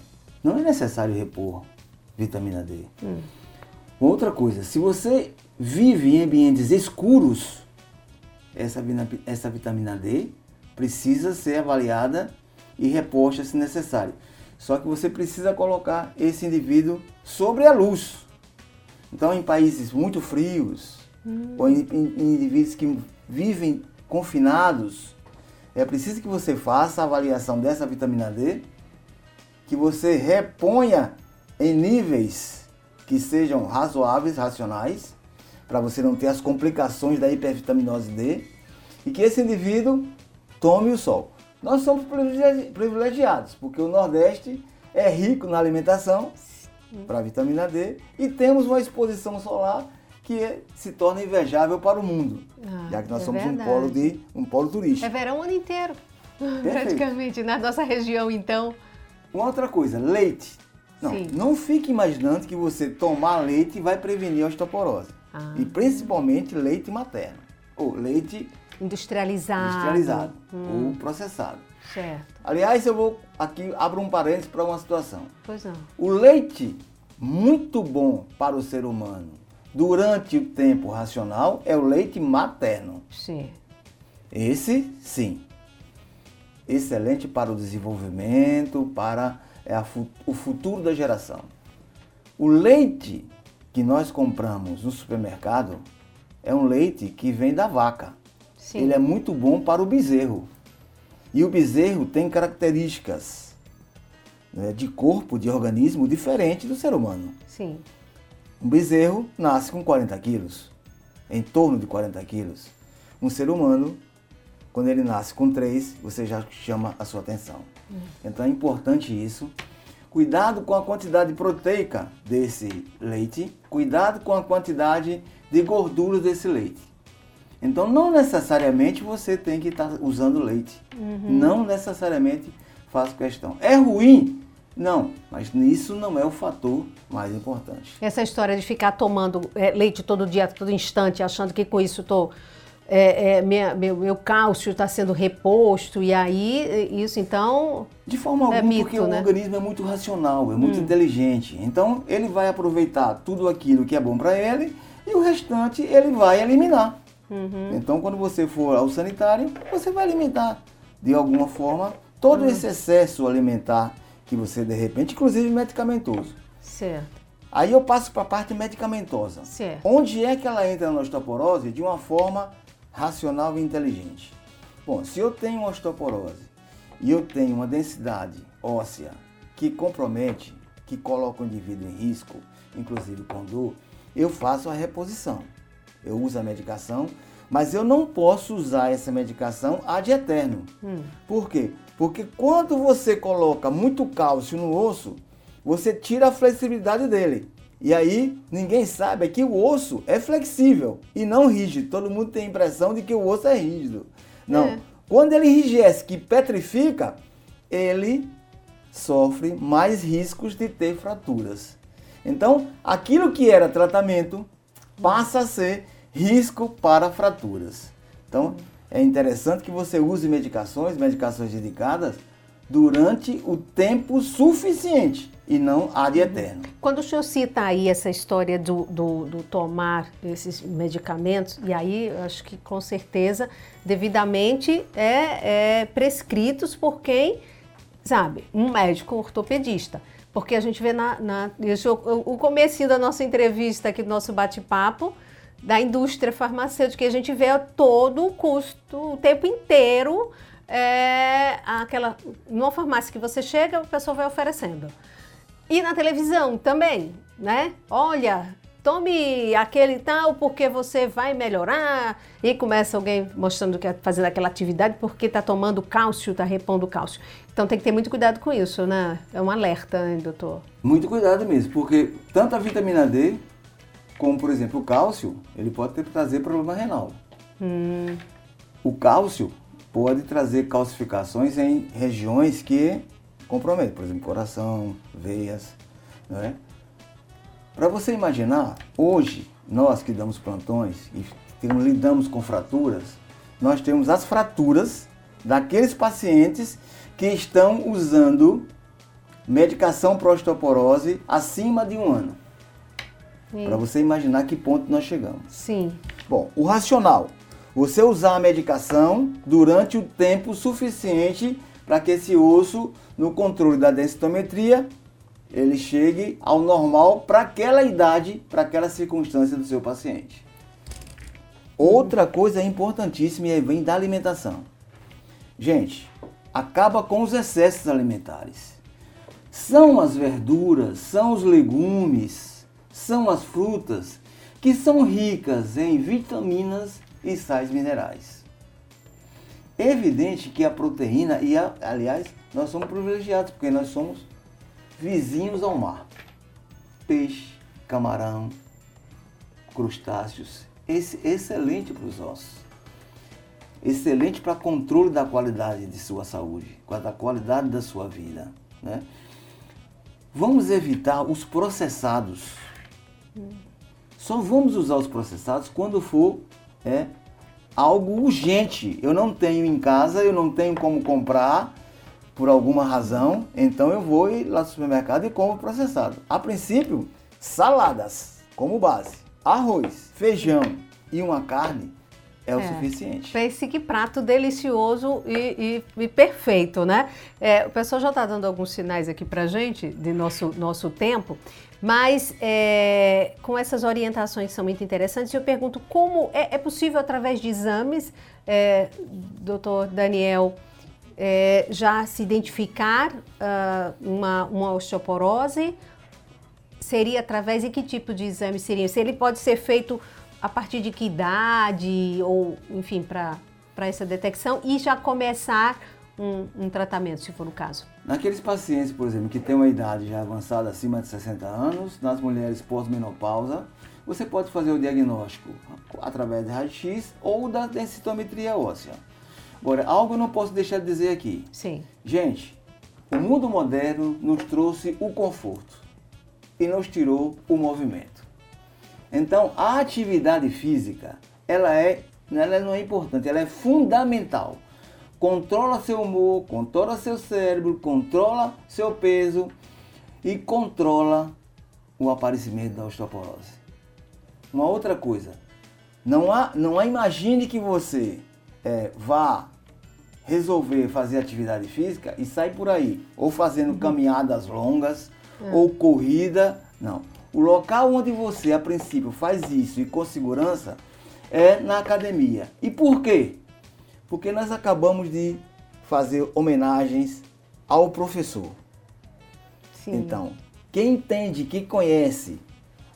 não é necessário repor vitamina D. Hum. Outra coisa, se você vive em ambientes escuros, essa, essa vitamina D precisa ser avaliada e reposta se necessário. Só que você precisa colocar esse indivíduo sobre a luz. Então, em países muito frios, hum. ou em, em, em indivíduos que vivem confinados, é preciso que você faça a avaliação dessa vitamina D, que você reponha em níveis que sejam razoáveis, racionais, para você não ter as complicações da hipervitaminose D, e que esse indivíduo tome o sol. Nós somos privilegiados, porque o Nordeste é rico na alimentação para vitamina D e temos uma exposição solar que se torna invejável para o mundo, ah, já que nós é somos um polo, de, um polo turístico. É verão o ano inteiro, Perfeito. praticamente, na nossa região então. Uma outra coisa, leite. Não, Sim. não fique imaginando que você tomar leite vai prevenir a osteoporose. Ah. E principalmente leite materno. Ou leite Industrializado. Industrializado hum. ou processado. Certo. Aliás, eu vou aqui abro um parênteses para uma situação. Pois não. O leite muito bom para o ser humano durante o tempo racional é o leite materno. Sim. Esse, sim. Excelente para o desenvolvimento, para é o futuro da geração. O leite que nós compramos no supermercado é um leite que vem da vaca. Sim. ele é muito bom para o bezerro. E o bezerro tem características né, de corpo, de organismo diferente do ser humano. Sim. Um bezerro nasce com 40 quilos, em torno de 40 quilos. Um ser humano, quando ele nasce com 3, você já chama a sua atenção. Hum. Então é importante isso. Cuidado com a quantidade proteica desse leite, cuidado com a quantidade de gordura desse leite. Então, não necessariamente você tem que estar tá usando leite. Uhum. Não necessariamente faz questão. É ruim? Não, mas isso não é o fator mais importante. Essa história de ficar tomando é, leite todo dia, todo instante, achando que com isso estou. É, é, minha, meu, meu, cálcio está sendo reposto e aí isso então de forma alguma é mito, porque né? o organismo é muito racional é muito hum. inteligente então ele vai aproveitar tudo aquilo que é bom para ele e o restante ele vai eliminar Uhum. Então, quando você for ao sanitário, você vai alimentar de alguma forma todo uhum. esse excesso alimentar que você de repente, inclusive medicamentoso. Certo. Aí eu passo para a parte medicamentosa. Certo. Onde é que ela entra na osteoporose de uma forma racional e inteligente? Bom, se eu tenho osteoporose e eu tenho uma densidade óssea que compromete, que coloca o indivíduo em risco, inclusive com dor, eu faço a reposição eu uso a medicação, mas eu não posso usar essa medicação ad eterno. Hum. Por quê? Porque quando você coloca muito cálcio no osso, você tira a flexibilidade dele. E aí, ninguém sabe é que o osso é flexível e não rígido. Todo mundo tem a impressão de que o osso é rígido. Não. É. Quando ele enrijece, que petrifica, ele sofre mais riscos de ter fraturas. Então, aquilo que era tratamento passa a ser risco para fraturas. Então, é interessante que você use medicações, medicações indicadas, durante o tempo suficiente e não ad eterno. Quando o senhor cita aí essa história do, do, do tomar esses medicamentos, e aí acho que com certeza devidamente é, é prescritos por quem, sabe, um médico ortopedista. Porque a gente vê na, na o começo da nossa entrevista aqui, do nosso bate-papo, da indústria farmacêutica, a gente vê todo o custo, o tempo inteiro, é, aquela, numa farmácia que você chega, o pessoal vai oferecendo. E na televisão também, né? Olha, tome aquele tal porque você vai melhorar. E começa alguém mostrando que é fazendo aquela atividade porque está tomando cálcio, está repondo cálcio. Então tem que ter muito cuidado com isso, né? É um alerta, hein, doutor? Muito cuidado mesmo, porque tanto a vitamina D Como, por exemplo, o cálcio, ele pode ter, trazer problema renal. Hum. O cálcio pode trazer calcificações em regiões que comprometem, por exemplo, coração, veias, não é? Para você imaginar, hoje, nós que damos plantões e temos, lidamos com fraturas, nós temos as fraturas daqueles pacientes que estão usando medicação para osteoporose acima de um ano. Para você imaginar que ponto nós chegamos. Sim. Bom, o racional. Você usar a medicação durante o tempo suficiente para que esse osso, no controle da densitometria, ele chegue ao normal para aquela idade, para aquela circunstância do seu paciente. Outra coisa importantíssima e vem da alimentação. Gente, acaba com os excessos alimentares. São as verduras, são os legumes, são as frutas que são ricas em vitaminas e sais minerais. É evidente que a proteína, e a, aliás, nós somos privilegiados, porque nós somos vizinhos ao mar. Peixe, camarão, crustáceos, esse, excelente para os ossos. Excelente para controle da qualidade de sua saúde, da qualidade da sua vida. Né? Vamos evitar os processados. Só vamos usar os processados quando for é, algo urgente. Eu não tenho em casa, eu não tenho como comprar por alguma razão, então eu vou lá no supermercado e compro processado. A princípio, saladas como base, arroz, feijão e uma carne é, o suficiente. Pense que prato delicioso e, e, e perfeito, né? É, o pessoal já está dando alguns sinais aqui para gente de nosso, nosso tempo, mas é, com essas orientações que são muito interessantes, eu pergunto como é, é possível através de exames, é, doutor Daniel, é, já se identificar uh, uma, uma osteoporose? Seria através de que tipo de exame seria? Se ele pode ser feito a partir de que idade, ou enfim, para essa detecção e já começar um, um, tratamento, se for o caso? Naqueles pacientes, por exemplo, que têm uma idade já avançada, acima de 60 anos, nas mulheres pós-menopausa, você pode fazer o diagnóstico através de raio-x ou da densitometria óssea. Agora, algo eu não posso deixar de dizer aqui. Sim. Gente, o mundo moderno nos trouxe o conforto e nos tirou o movimento. Então, a atividade física, ela é, ela não é importante, ela é fundamental. Controla seu humor, controla seu cérebro, controla seu peso e controla o aparecimento da osteoporose. Uma outra coisa, não há, não há imagine que você é, vá resolver fazer atividade física e sair por aí, ou fazendo caminhadas longas, é. ou corrida, não. O local onde você, a princípio, faz isso e com segurança é na academia. E por quê? Porque nós acabamos de fazer homenagens ao professor. Sim. Então, quem entende, que conhece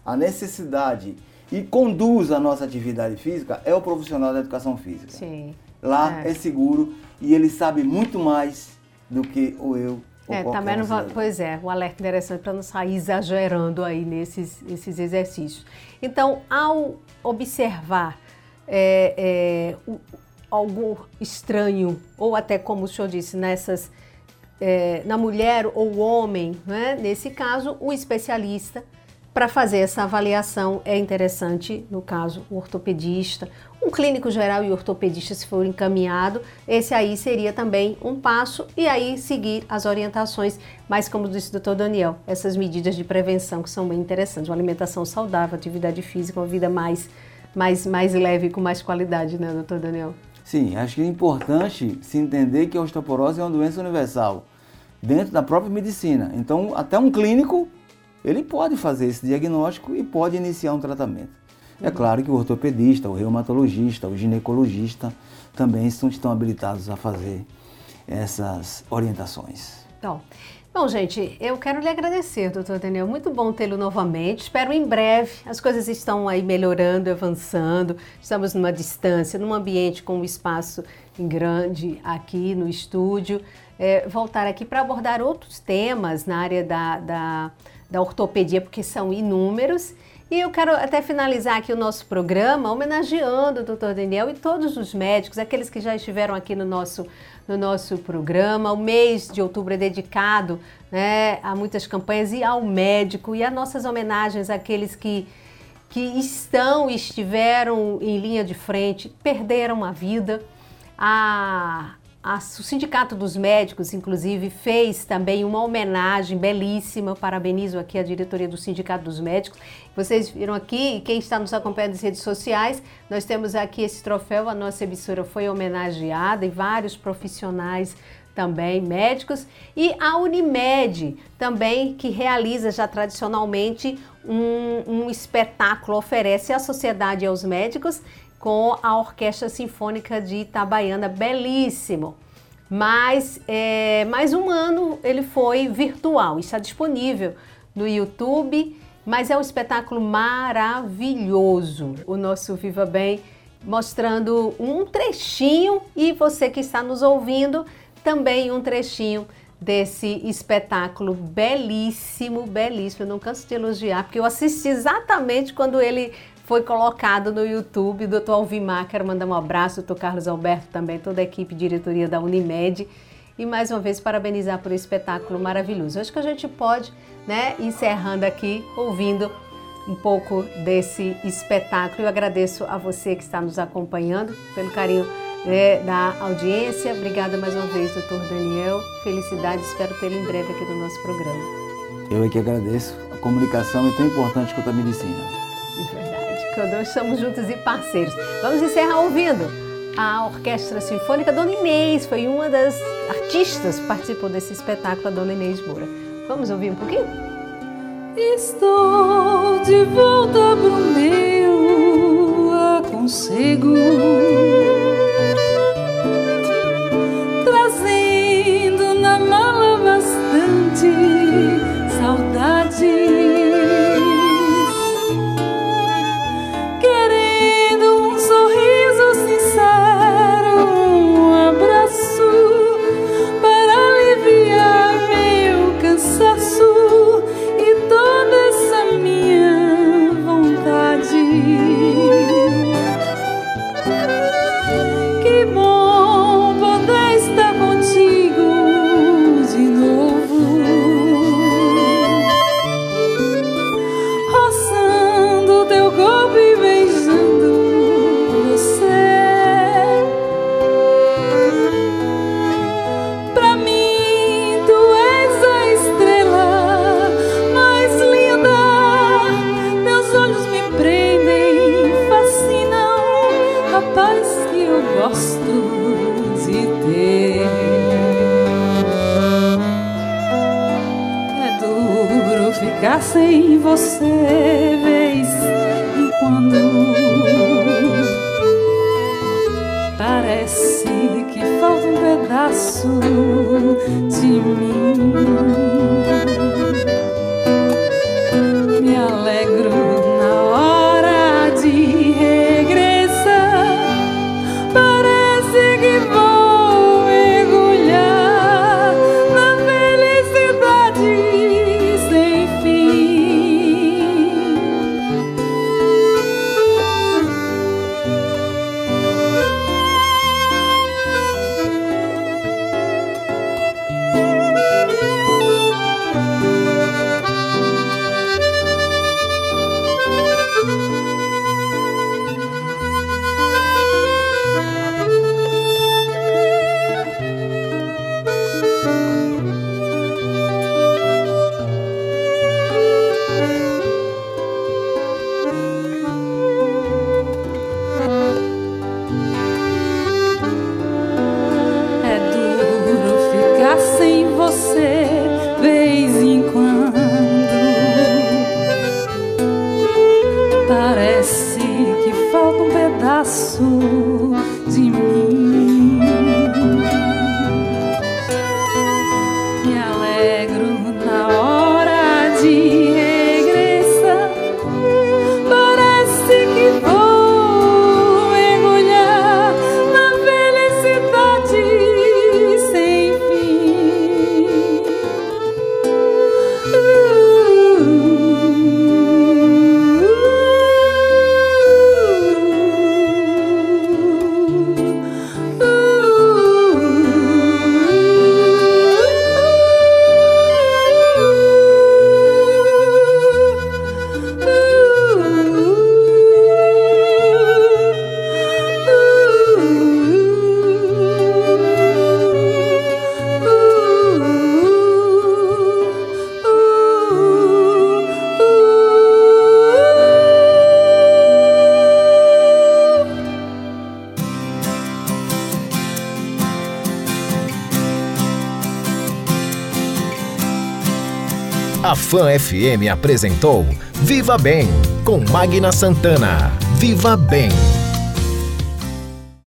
a necessidade e conduz a nossa atividade física é o profissional da educação física. Sim. Lá é, é seguro e ele sabe muito mais do que o eu. É, também não vai, pois é, o alerta interessante para não sair exagerando aí nesses, nesses exercícios. Então, ao observar é, é, algo estranho, ou até como o senhor disse, nessas, é, na mulher ou homem, né? nesse caso, o especialista para fazer essa avaliação é interessante, no caso, o ortopedista, um clínico geral e ortopedista, se for encaminhado, esse aí seria também um passo e aí seguir as orientações, mas como disse o doutor Daniel, essas medidas de prevenção que são bem interessantes, uma alimentação saudável, atividade física, uma vida mais, mais, mais leve, com mais qualidade, né, doutor Daniel? Sim, acho que é importante se entender que a osteoporose é uma doença universal, dentro da própria medicina. Então, até um clínico ele pode fazer esse diagnóstico e pode iniciar um tratamento. É uhum. claro que o ortopedista, o reumatologista, o ginecologista também estão, estão habilitados a fazer essas orientações. Então, bom, gente, eu quero lhe agradecer, doutor Daniel. Muito bom tê-lo novamente. Espero em breve. As coisas estão aí melhorando, avançando. Estamos numa distância, num ambiente com um espaço grande aqui no estúdio. É, voltar aqui para abordar outros temas na área da, da da ortopedia, porque são inúmeros. E eu quero até finalizar aqui o nosso programa homenageando o Dr. Daniel e todos os médicos, aqueles que já estiveram aqui no nosso, no nosso programa. O mês de outubro é dedicado né, a muitas campanhas e ao médico e a nossas homenagens àqueles que, que estão e estiveram em linha de frente, perderam a vida. A, o Sindicato dos Médicos, inclusive, fez também uma homenagem belíssima. Parabenizo aqui a diretoria do Sindicato dos Médicos. Vocês viram aqui, quem está nos acompanhando nas redes sociais, nós temos aqui esse troféu. A nossa emissora foi homenageada e vários profissionais também médicos e a Unimed também que realiza já tradicionalmente um, um espetáculo oferece à sociedade e aos médicos com a Orquestra Sinfônica de Itabaiana, belíssimo. Mas é, mais um ano ele foi virtual, está disponível no YouTube, mas é um espetáculo maravilhoso. O nosso Viva Bem mostrando um trechinho e você que está nos ouvindo também um trechinho desse espetáculo belíssimo, belíssimo. Eu não canso de elogiar, porque eu assisti exatamente quando ele foi colocado no YouTube. Doutor Alvimar, quero mandar um abraço, doutor Carlos Alberto também, toda a equipe diretoria da Unimed. E mais uma vez parabenizar por esse espetáculo maravilhoso. Acho que a gente pode, né, encerrando aqui, ouvindo um pouco desse espetáculo. Eu agradeço a você que está nos acompanhando pelo carinho né, da audiência. Obrigada mais uma vez, doutor Daniel. Felicidade, espero tê-lo em breve aqui no nosso programa. Eu é que agradeço. A comunicação é tão importante quanto a medicina nós estamos juntos e parceiros. Vamos encerrar ouvindo a Orquestra Sinfônica Dona Inês, foi uma das artistas que participou desse espetáculo, a Dona Inês Moura. Vamos ouvir um pouquinho? Estou de volta pro meu aconchego Trazendo na mala bastante saudade Fan FM apresentou Viva Bem com Magna Santana. Viva Bem.